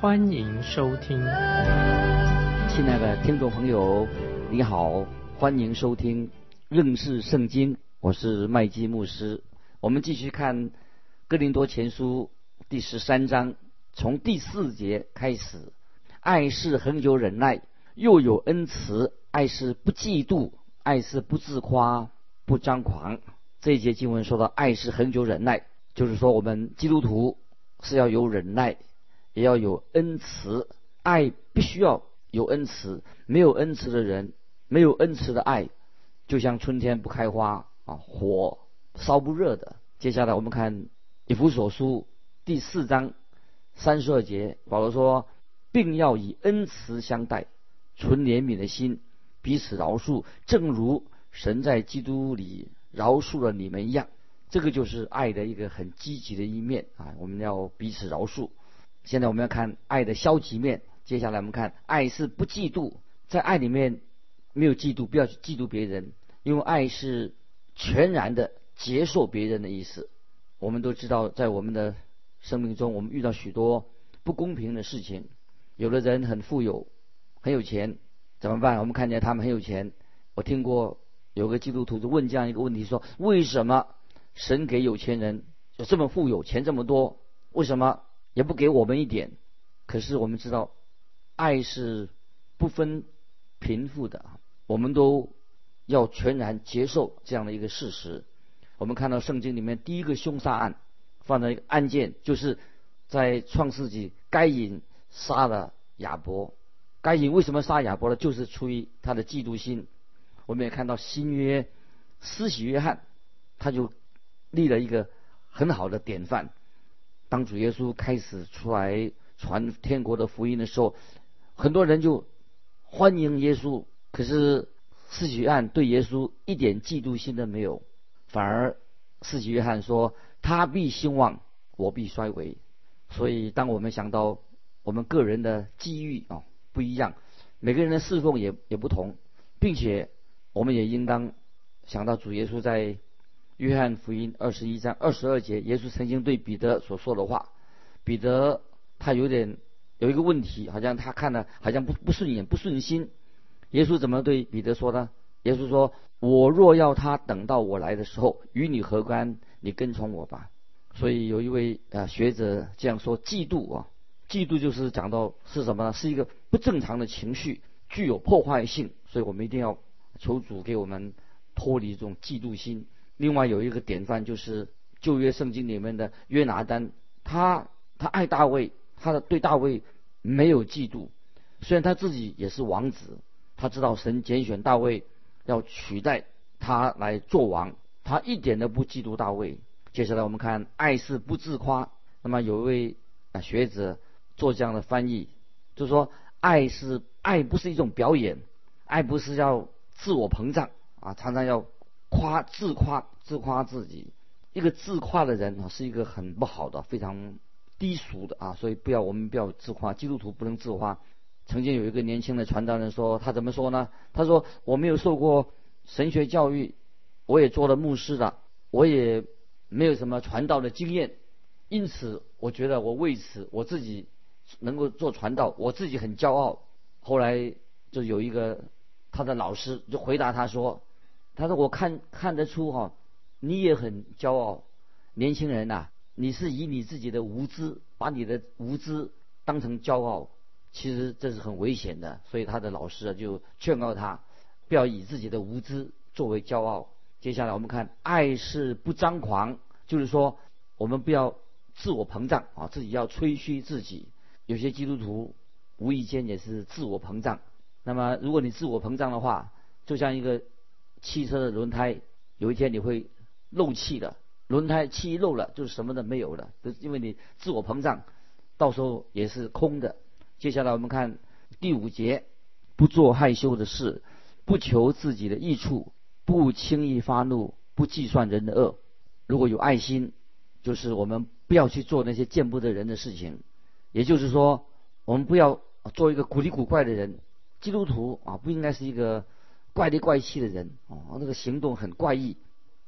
欢迎收听。亲爱的听众朋友，你好，欢迎收听认识圣经，我是麦基牧师。我们继续看《哥林多前书》第十三章，从第四节开始。爱是恒久忍耐，又有恩慈；爱是不嫉妒。爱是不自夸，不张狂。这一节经文说到，爱是恒久忍耐，就是说我们基督徒是要有忍耐，也要有恩慈。爱必须要有恩慈，没有恩慈的人，没有恩慈的爱，就像春天不开花啊，火烧不热的。接下来我们看以弗所书第四章三十二节，保罗说，并要以恩慈相待，存怜悯的心。彼此饶恕，正如神在基督里饶恕了你们一样。这个就是爱的一个很积极的一面啊！我们要彼此饶恕。现在我们要看爱的消极面。接下来我们看，爱是不嫉妒，在爱里面没有嫉妒，不要去嫉妒别人，因为爱是全然的接受别人的意思。我们都知道，在我们的生命中，我们遇到许多不公平的事情。有的人很富有，很有钱。怎么办？我们看见他们很有钱。我听过有个基督徒就问这样一个问题：说为什么神给有钱人就这么富有，钱这么多，为什么也不给我们一点？可是我们知道，爱是不分贫富的，我们都要全然接受这样的一个事实。我们看到圣经里面第一个凶杀案，放在一个案件，就是在创世纪，该隐杀了亚伯。该隐为什么杀亚伯呢？就是出于他的嫉妒心。我们也看到新约施洗约翰，他就立了一个很好的典范。当主耶稣开始出来传天国的福音的时候，很多人就欢迎耶稣。可是施洗约翰对耶稣一点嫉妒心都没有，反而施洗约翰说：“他必兴旺，我必衰微。”所以，当我们想到我们个人的机遇啊。不一样，每个人的侍奉也也不同，并且我们也应当想到主耶稣在约翰福音二十一章二十二节，耶稣曾经对彼得所说的话。彼得他有点有一个问题，好像他看了好像不不顺眼不顺心。耶稣怎么对彼得说呢？耶稣说：“我若要他等到我来的时候，与你何干？你跟从我吧。”所以有一位啊学者这样说：嫉妒啊。嫉妒就是讲到是什么呢？是一个不正常的情绪，具有破坏性，所以我们一定要求主给我们脱离这种嫉妒心。另外有一个典范就是旧约圣经里面的约拿丹，他他爱大卫，他的对大卫没有嫉妒，虽然他自己也是王子，他知道神拣选大卫要取代他来做王，他一点都不嫉妒大卫。接下来我们看爱是不自夸，那么有一位啊学者。做这样的翻译，就说，爱是爱，不是一种表演，爱不是要自我膨胀啊，常常要夸自夸自夸自己。一个自夸的人啊，是一个很不好的、非常低俗的啊，所以不要我们不要自夸，基督徒不能自夸。曾经有一个年轻的传道人说，他怎么说呢？他说：“我没有受过神学教育，我也做了牧师的，我也没有什么传道的经验，因此我觉得我为此我自己。”能够做传道，我自己很骄傲。后来就有一个他的老师就回答他说：“他说我看看得出哈，你也很骄傲，年轻人呐，你是以你自己的无知，把你的无知当成骄傲，其实这是很危险的。所以他的老师啊就劝告他，不要以自己的无知作为骄傲。接下来我们看，爱是不张狂，就是说我们不要自我膨胀啊，自己要吹嘘自己。”有些基督徒无意间也是自我膨胀。那么，如果你自我膨胀的话，就像一个汽车的轮胎，有一天你会漏气的。轮胎气漏了，就是什么都没有了，就是因为你自我膨胀，到时候也是空的。接下来我们看第五节，不做害羞的事，不求自己的益处，不轻易发怒，不计算人的恶。如果有爱心，就是我们不要去做那些见不得人的事情。也就是说，我们不要做一个古里古怪的人。基督徒啊，不应该是一个怪里怪气的人哦，那个行动很怪异。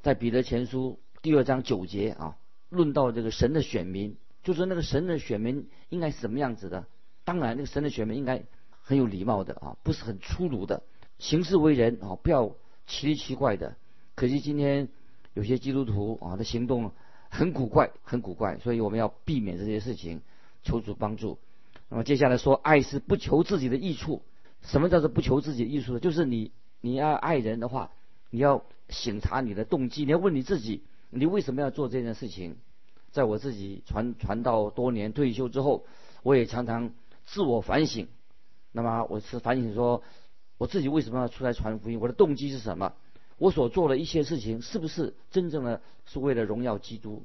在彼得前书第二章九节啊，论到这个神的选民，就是那个神的选民应该是什么样子的？当然，那个神的选民应该很有礼貌的啊，不是很粗鲁的，行事为人啊，不要奇里奇怪的。可惜今天有些基督徒啊的行动很古怪，很古怪，所以我们要避免这些事情，求主帮助。那么接下来说，爱是不求自己的益处。什么叫做不求自己的益处呢？就是你你要爱人的话，你要。醒察你的动机，你要问你自己，你为什么要做这件事情？在我自己传传道多年退休之后，我也常常自我反省。那么我是反省说，我自己为什么要出来传福音？我的动机是什么？我所做的一些事情是不是真正的是为了荣耀基督？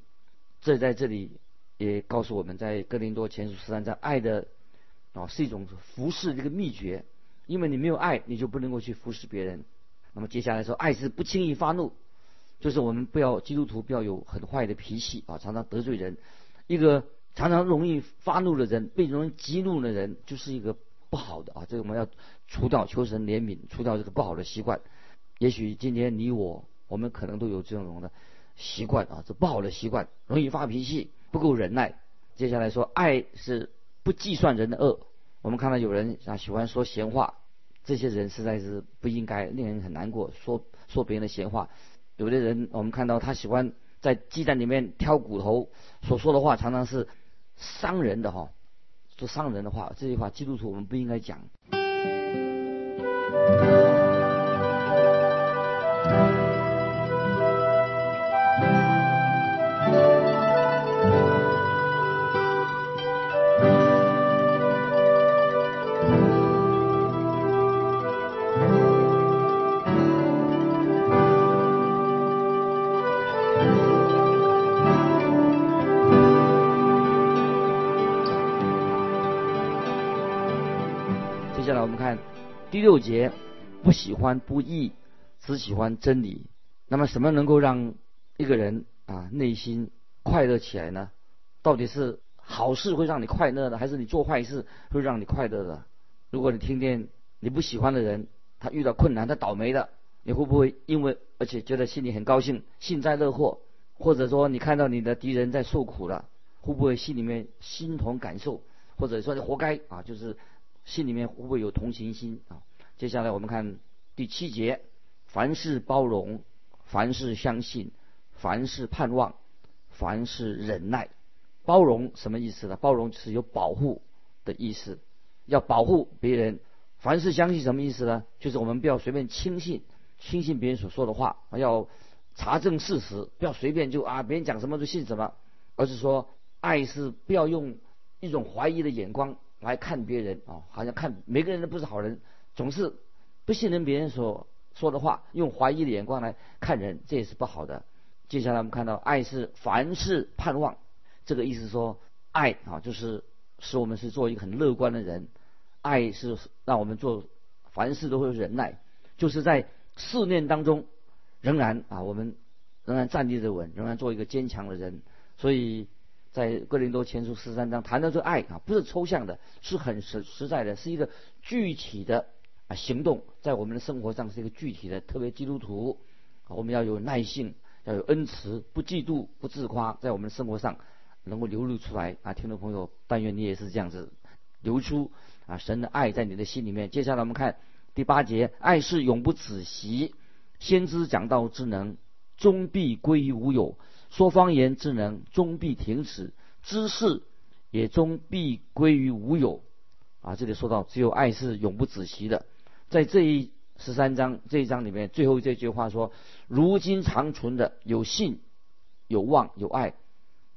这在这里也告诉我们在哥林多前书十三章，爱的啊是一种服侍这个秘诀，因为你没有爱，你就不能够去服侍别人。那么接下来说，爱是不轻易发怒，就是我们不要基督徒不要有很坏的脾气啊，常常得罪人。一个常常容易发怒的人，被容易激怒的人，就是一个不好的啊。这个我们要除掉，求神怜悯，除掉这个不好的习惯。也许今天你我，我们可能都有这种的习惯啊，这不好的习惯，容易发脾气，不够忍耐。接下来说，爱是不计算人的恶。我们看到有人啊喜欢说闲话。这些人实在是不应该，令人很难过。说说别人的闲话，有的人我们看到他喜欢在鸡蛋里面挑骨头，所说的话常常是伤人的哈，说伤人的话，这句话基督徒我们不应该讲。第六节，不喜欢不义，只喜欢真理。那么，什么能够让一个人啊内心快乐起来呢？到底是好事会让你快乐的，还是你做坏事会让你快乐的？如果你听见你不喜欢的人他遇到困难，他倒霉了，你会不会因为而且觉得心里很高兴，幸灾乐祸？或者说你看到你的敌人在受苦了，会不会心里面心同感受？或者说你活该啊？就是心里面会不会有同情心啊？接下来我们看第七节：凡事包容，凡事相信，凡事盼望，凡事忍耐。包容什么意思呢？包容是有保护的意思，要保护别人。凡事相信什么意思呢？就是我们不要随便轻信，轻信别人所说的话，要查证事实，不要随便就啊别人讲什么就信什么，而是说爱是不要用一种怀疑的眼光来看别人啊，好像看每个人都不是好人。总是不信任别人所说的话，用怀疑的眼光来看人，这也是不好的。接下来我们看到，爱是凡事盼望，这个意思说，爱啊，就是使我们是做一个很乐观的人。爱是让我们做凡事都会忍耐，就是在试炼当中，仍然啊，我们仍然站立着稳，仍然做一个坚强的人。所以在哥林多前书十三章谈到这爱啊，不是抽象的，是很实实在的，是一个具体的。啊，行动在我们的生活上是一个具体的，特别基督徒，我们要有耐性，要有恩慈，不嫉妒，不自夸，在我们的生活上能够流露出来。啊，听众朋友，但愿你也是这样子流出啊神的爱在你的心里面。接下来我们看第八节，爱是永不止息，先知讲道之能终必归于无有，说方言之能终必停止，知识也终必归于无有。啊，这里说到只有爱是永不止息的。在这一十三章这一章里面，最后这句话说：“如今长存的有信、有望、有爱，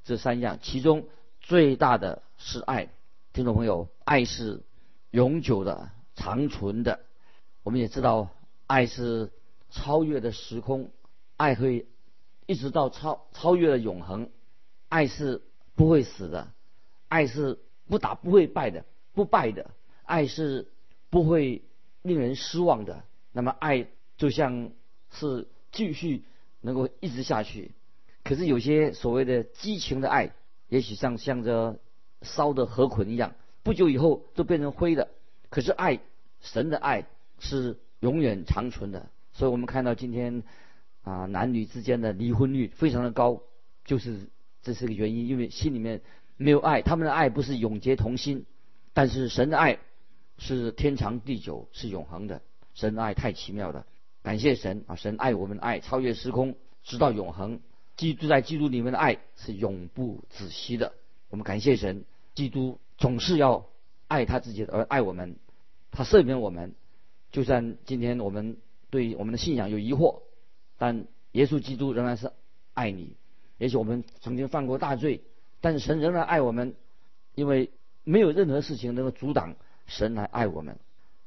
这三样，其中最大的是爱。”听众朋友，爱是永久的、长存的。我们也知道，爱是超越的时空，爱会一直到超超越了永恒。爱是不会死的，爱是不打不会败的，不败的。爱是不会令人失望的。那么爱就像是继续能够一直下去。可是有些所谓的激情的爱，也许像像着烧的河捆一样，不久以后就变成灰的。可是爱，神的爱是永远长存的。所以我们看到今天啊，男女之间的离婚率非常的高，就是这是个原因，因为心里面没有爱，他们的爱不是永结同心。但是神的爱是天长地久，是永恒的。神的爱太奇妙了，感谢神啊！神爱我们的爱超越时空，直到永恒。基督在基督里面的爱是永不止息的。我们感谢神，基督总是要爱他自己的，而爱我们，他赦免我们。就算今天我们对我们的信仰有疑惑，但耶稣基督仍然是爱你。也许我们曾经犯过大罪，但是神仍然爱我们，因为没有任何事情能够阻挡神来爱我们。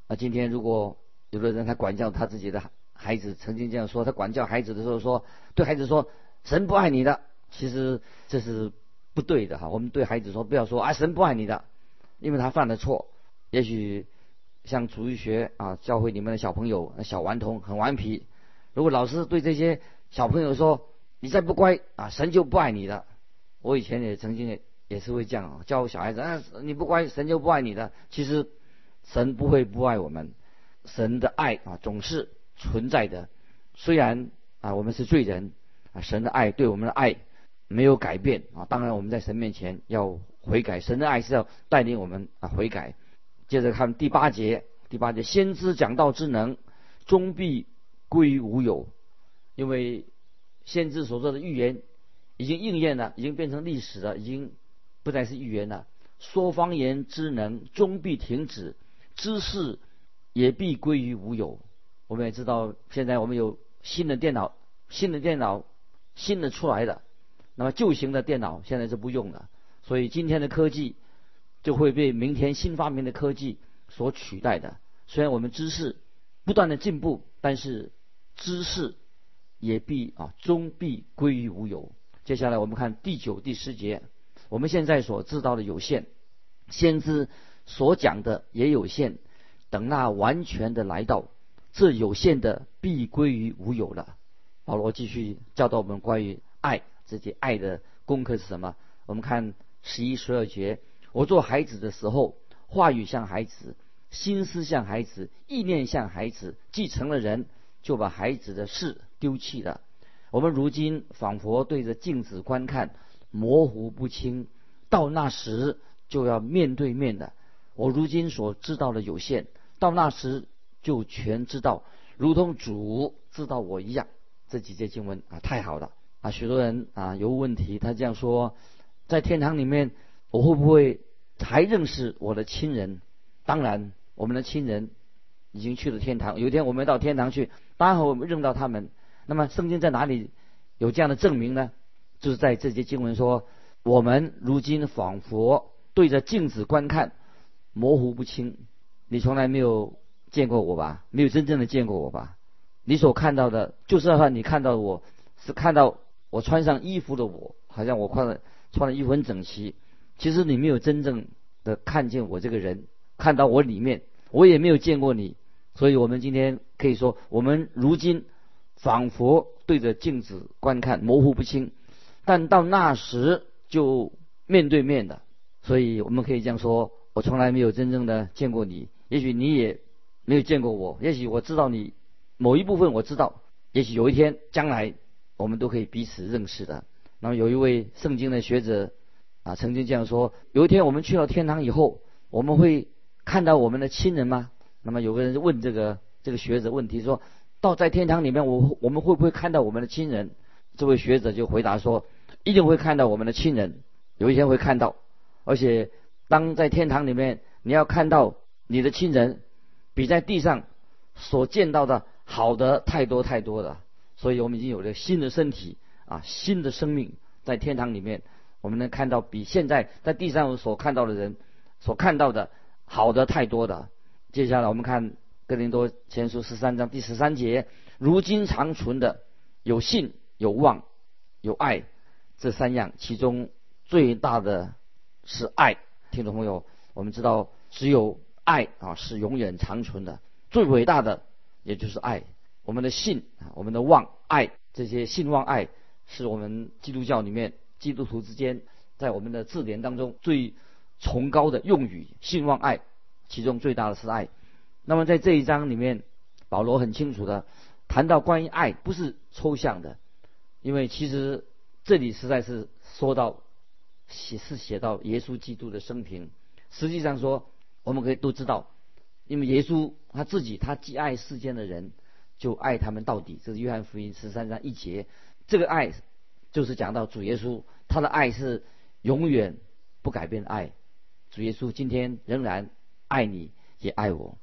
那今天如果有的人他管教他自己的孩子，曾经这样说，他管教孩子的时候说，对孩子说。神不爱你的，其实这是不对的哈。我们对孩子说，不要说啊，神不爱你的，因为他犯了错。也许像主义学啊，教会里面的小朋友小顽童很顽皮。如果老师对这些小朋友说，你再不乖啊，神就不爱你了。我以前也曾经也也是会这样教小孩子啊，你不乖，神就不爱你的。其实神不会不爱我们，神的爱啊总是存在的。虽然啊，我们是罪人。啊，神的爱对我们的爱没有改变啊！当然，我们在神面前要悔改，神的爱是要带领我们啊悔改。接着看第八节，第八节，先知讲道之能终必归于无有，因为先知所做的预言已经应验了，已经变成历史了，已经不再是预言了。说方言之能终必停止，知识也必归于无有。我们也知道，现在我们有新的电脑，新的电脑。新的出来的，那么旧型的电脑现在是不用了，所以今天的科技就会被明天新发明的科技所取代的。虽然我们知识不断的进步，但是知识也必啊终必归于无有。接下来我们看第九、第十节，我们现在所知道的有限，先知所讲的也有限，等那完全的来到，这有限的必归于无有了。保罗继续教导我们关于爱，自己爱的功课是什么？我们看十一、十二节。我做孩子的时候，话语像孩子，心思像孩子，意念像孩子。继承了人，就把孩子的事丢弃了。我们如今仿佛对着镜子观看，模糊不清。到那时就要面对面的。我如今所知道的有限，到那时就全知道，如同主知道我一样。这几节经文啊，太好了啊！许多人啊有问题，他这样说：在天堂里面，我会不会还认识我的亲人？当然，我们的亲人已经去了天堂。有一天我们到天堂去，当然我们认到他们。那么圣经在哪里有这样的证明呢？就是在这节经文说：我们如今仿佛对着镜子观看，模糊不清。你从来没有见过我吧？没有真正的见过我吧？你所看到的，就是说你看到我是看到我穿上衣服的我，好像我穿的穿的衣服很整齐。其实你没有真正的看见我这个人，看到我里面，我也没有见过你。所以我们今天可以说，我们如今仿佛对着镜子观看，模糊不清。但到那时就面对面的，所以我们可以这样说：我从来没有真正的见过你，也许你也没有见过我，也许我知道你。某一部分我知道，也许有一天将来我们都可以彼此认识的。那么有一位圣经的学者啊，曾经这样说：有一天我们去到天堂以后，我们会看到我们的亲人吗？那么有个人问这个这个学者问题说：到在天堂里面，我我们会不会看到我们的亲人？这位学者就回答说：一定会看到我们的亲人，有一天会看到。而且当在天堂里面，你要看到你的亲人，比在地上所见到的。好的太多太多了，所以我们已经有了新的身体啊，新的生命在天堂里面，我们能看到比现在在地上所看到的人所看到的好的太多的。接下来我们看哥林多前书十三章第十三节，如今长存的有信、有望、有爱这三样，其中最大的是爱。听众朋友，我们知道只有爱啊是永远长存的，最伟大的也就是爱。我们的信啊，我们的望爱，这些信望爱，是我们基督教里面基督徒之间在我们的字典当中最崇高的用语。信望爱，其中最大的是爱。那么在这一章里面，保罗很清楚的谈到关于爱，不是抽象的，因为其实这里实在是说到写是写到耶稣基督的生平。实际上说，我们可以都知道，因为耶稣他自己他既爱世间的人。就爱他们到底，这是约翰福音十三章一节。这个爱就是讲到主耶稣，他的爱是永远不改变的爱。主耶稣今天仍然爱你，也爱我。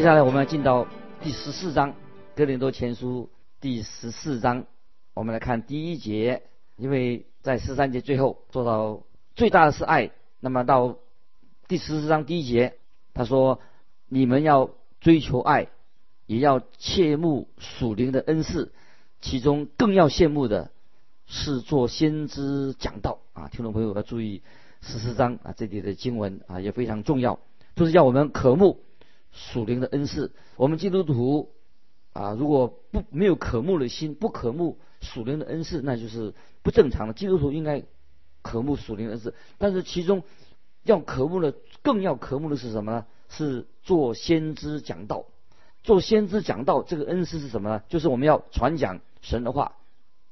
接下来我们要进到第十四章《哥林多前书》第十四章，我们来看第一节。因为在十三节最后做到最大的是爱，那么到第十四章第一节，他说：“你们要追求爱，也要切慕属灵的恩赐，其中更要羡慕的是做先知讲道啊！”听众朋友要注意十四章啊，这里的经文啊也非常重要，就是要我们渴慕。属灵的恩赐，我们基督徒啊，如果不没有渴慕的心，不渴慕属灵的恩赐，那就是不正常的。基督徒应该渴慕属灵的恩赐，但是其中要渴慕的，更要渴慕的是什么呢？是做先知讲道。做先知讲道，这个恩赐是什么呢？就是我们要传讲神的话，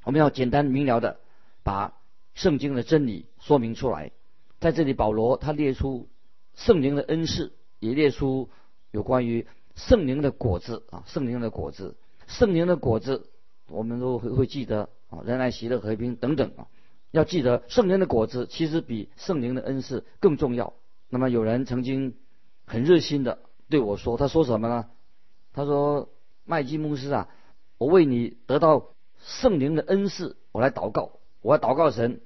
我们要简单明了的把圣经的真理说明出来。在这里，保罗他列出圣灵的恩赐，也列出。有关于圣灵的果子啊，圣灵的果子，圣灵的果子，我们都会会记得啊，仁爱、喜乐、和平等等啊，要记得圣灵的果子其实比圣灵的恩赐更重要。那么有人曾经很热心的对我说，他说什么呢？他说：“麦基牧师啊，我为你得到圣灵的恩赐，我来祷告，我要祷告神，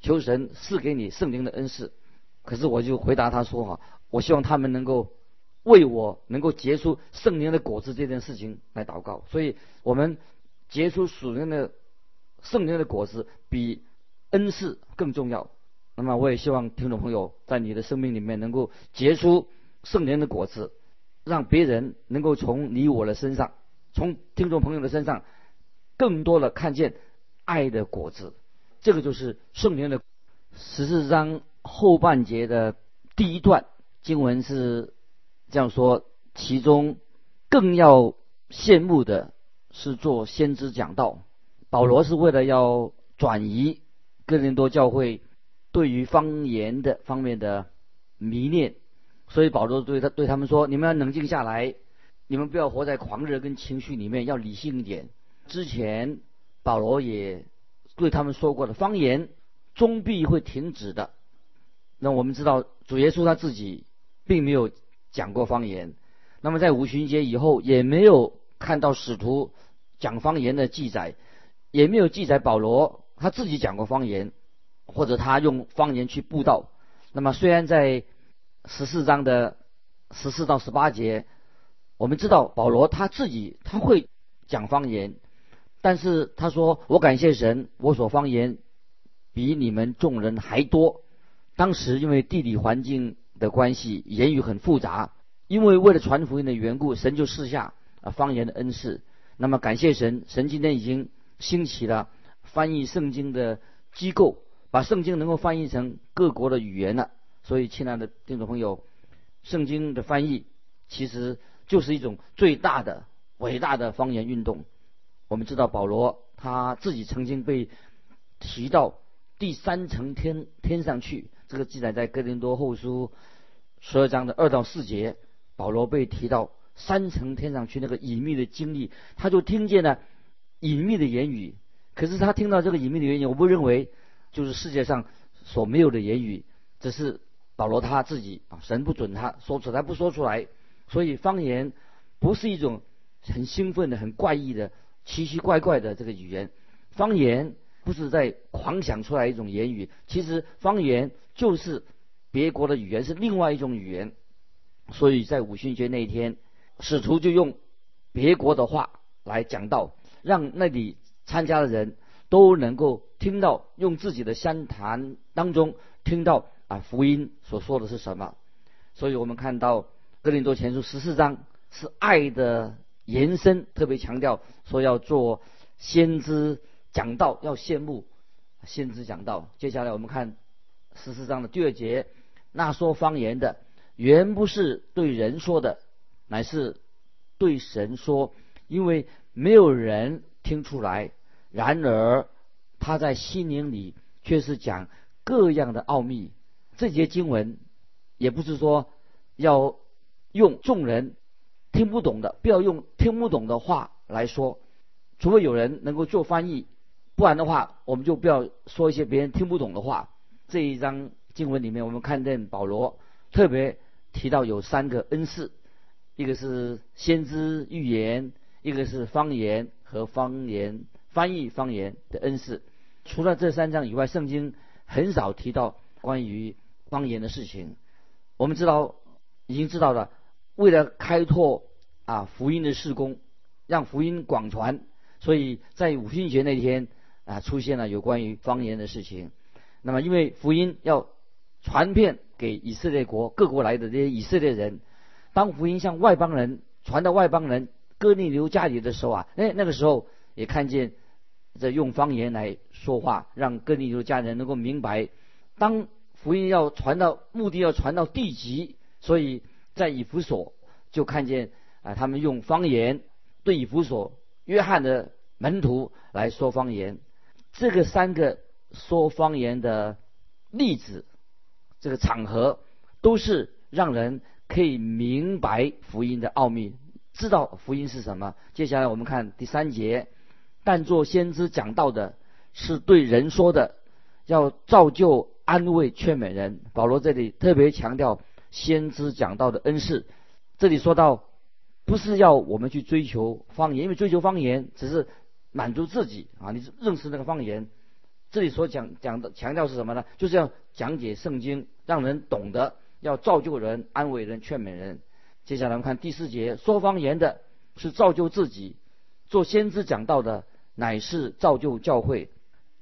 求神赐给你圣灵的恩赐。”可是我就回答他说：“哈，我希望他们能够。”为我能够结出圣灵的果子这件事情来祷告，所以我们结出属灵的圣灵的果子比恩赐更重要。那么我也希望听众朋友在你的生命里面能够结出圣灵的果子，让别人能够从你我的身上，从听众朋友的身上，更多的看见爱的果子。这个就是圣灵的十四章后半节的第一段经文是。这样说，其中更要羡慕的是做先知讲道。保罗是为了要转移哥林多教会对于方言的方面的迷恋，所以保罗对他对他们说：“你们要冷静下来，你们不要活在狂热跟情绪里面，要理性一点。”之前保罗也对他们说过的，方言终必会停止的。那我们知道，主耶稣他自己并没有。讲过方言，那么在五旬节以后也没有看到使徒讲方言的记载，也没有记载保罗他自己讲过方言，或者他用方言去布道。那么虽然在十四章的十四到十八节，我们知道保罗他自己他会讲方言，但是他说我感谢神，我所方言比你们众人还多。当时因为地理环境。的关系，言语很复杂，因为为了传福音的缘故，神就赐下啊方言的恩赐。那么感谢神，神今天已经兴起了翻译圣经的机构，把圣经能够翻译成各国的语言了。所以，亲爱的听众朋友，圣经的翻译其实就是一种最大的、伟大的方言运动。我们知道保罗他自己曾经被提到第三层天天上去。这个记载在哥林多后书十二章的二到四节，保罗被提到三层天上去那个隐秘的经历，他就听见了隐秘的言语。可是他听到这个隐秘的言语，我不认为就是世界上所没有的言语，只是保罗他自己啊，神不准他说出来，不说出来，所以方言不是一种很兴奋的、很怪异的、奇奇怪怪的这个语言。方言不是在狂想出来一种言语，其实方言就是别国的语言，是另外一种语言。所以在五旬节那一天，使徒就用别国的话来讲道，让那里参加的人都能够听到，用自己的相谈当中听到。啊，福音所说的是什么？所以我们看到哥林多前书十四章是爱的延伸，特别强调说要做先知讲道，要羡慕先知讲道。接下来我们看十四章的第二节，那说方言的原不是对人说的，乃是对神说，因为没有人听出来。然而他在心灵里却是讲各样的奥秘。这节经文也不是说要用众人听不懂的，不要用听不懂的话来说，除非有人能够做翻译，不然的话，我们就不要说一些别人听不懂的话。这一章经文里面，我们看见保罗特别提到有三个恩赐，一个是先知预言，一个是方言和方言翻译方言的恩赐。除了这三章以外，圣经很少提到关于。方言的事情，我们知道，已经知道了。为了开拓啊福音的事工，让福音广传，所以在五旬节那天啊出现了有关于方言的事情。那么，因为福音要传遍给以色列国各国来的这些以色列人，当福音向外邦人传到外邦人哥尼流家里的时候啊，哎，那个时候也看见在用方言来说话，让哥尼流家人能够明白当。福音要传到目的要传到地极，所以在以弗所就看见啊，他们用方言对以弗所约翰的门徒来说方言。这个三个说方言的例子，这个场合都是让人可以明白福音的奥秘，知道福音是什么。接下来我们看第三节，但做先知讲道的是对人说的，要造就。安慰劝美人，保罗这里特别强调先知讲道的恩赐。这里说到，不是要我们去追求方言，因为追求方言只是满足自己啊，你认识那个方言。这里所讲讲的强调是什么呢？就是要讲解圣经，让人懂得，要造就人、安慰人、劝美人。接下来我们看第四节，说方言的是造就自己，做先知讲道的乃是造就教会。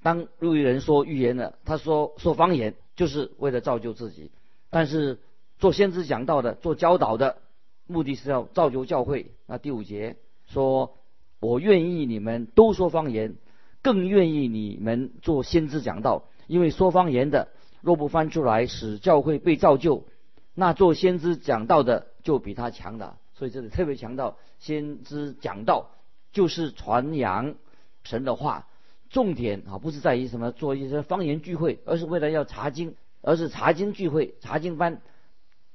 当路易人说预言的，他说说方言就是为了造就自己；但是做先知讲道的、做教导的，目的是要造就教会。那第五节说：“我愿意你们都说方言，更愿意你们做先知讲道，因为说方言的若不翻出来使教会被造就，那做先知讲道的就比他强了。”所以这里特别强调，先知讲道就是传扬神的话。重点啊，不是在于什么做一些方言聚会，而是为了要查经，而是查经聚会、查经班、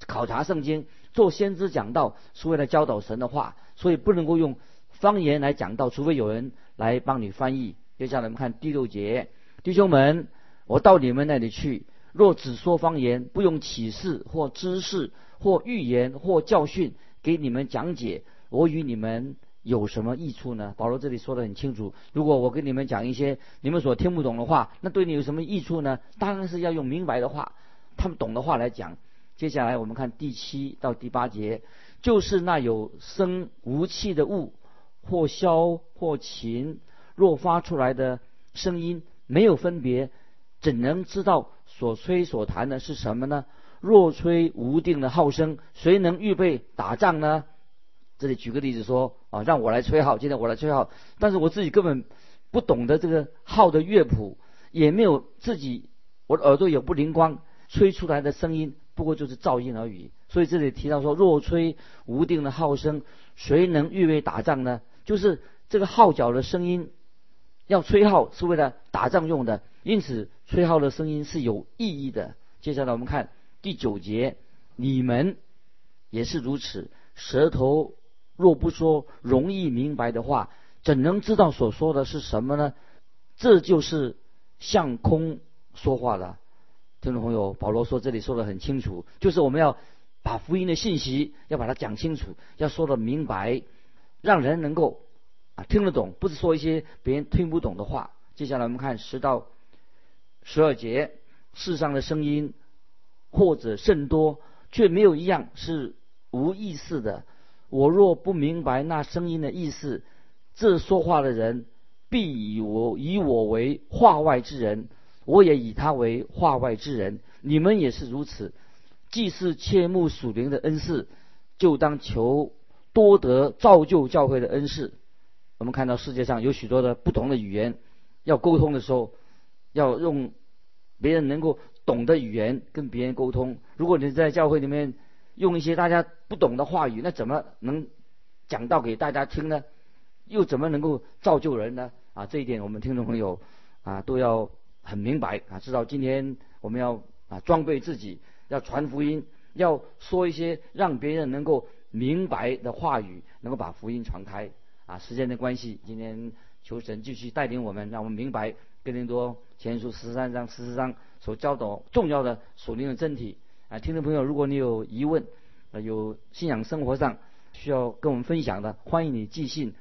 考察圣经、做先知讲道，是为了教导神的话，所以不能够用方言来讲道，除非有人来帮你翻译。接下来我们看第六节，弟兄们，我到你们那里去，若只说方言，不用启示或知识或预言或教训给你们讲解，我与你们。有什么益处呢？保罗这里说的很清楚。如果我跟你们讲一些你们所听不懂的话，那对你有什么益处呢？当然是要用明白的话，他们懂的话来讲。接下来我们看第七到第八节，就是那有声无气的物，或箫或琴，若发出来的声音没有分别，怎能知道所吹所弹的是什么呢？若吹无定的号声，谁能预备打仗呢？这里举个例子说啊，让我来吹号，今天我来吹号，但是我自己根本不懂得这个号的乐谱，也没有自己，我的耳朵也不灵光，吹出来的声音不过就是噪音而已。所以这里提到说，若吹无定的号声，谁能预备打仗呢？就是这个号角的声音，要吹号是为了打仗用的，因此吹号的声音是有意义的。接下来我们看第九节，你们也是如此，舌头。若不说容易明白的话，怎能知道所说的是什么呢？这就是向空说话了。听众朋友，保罗说这里说的很清楚，就是我们要把福音的信息要把它讲清楚，要说的明白，让人能够啊听得懂，不是说一些别人听不懂的话。接下来我们看十到十二节，世上的声音或者甚多，却没有一样是无意思的。我若不明白那声音的意思，这说话的人必以我以我为话外之人，我也以他为话外之人。你们也是如此。既是切慕属灵的恩赐，就当求多得造就教会的恩赐。我们看到世界上有许多的不同的语言。要沟通的时候，要用别人能够懂的语言跟别人沟通。如果你在教会里面用一些大家不懂的话语，那怎么能讲到给大家听呢？又怎么能够造就人呢？啊，这一点我们听众朋友啊都要很明白啊，知道今天我们要啊装备自己，要传福音，要说一些让别人能够明白的话语，能够把福音传开。啊，时间的关系，今天。求神继续带领我们，让我们明白哥林多前书十三章、十四章所教导重要的属灵的真体。啊，听众朋友，如果你有疑问，呃，有信仰生活上需要跟我们分享的，欢迎你寄信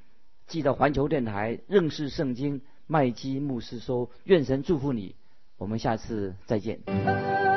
寄到环球电台认识圣经麦基牧师收。愿神祝福你，我们下次再见。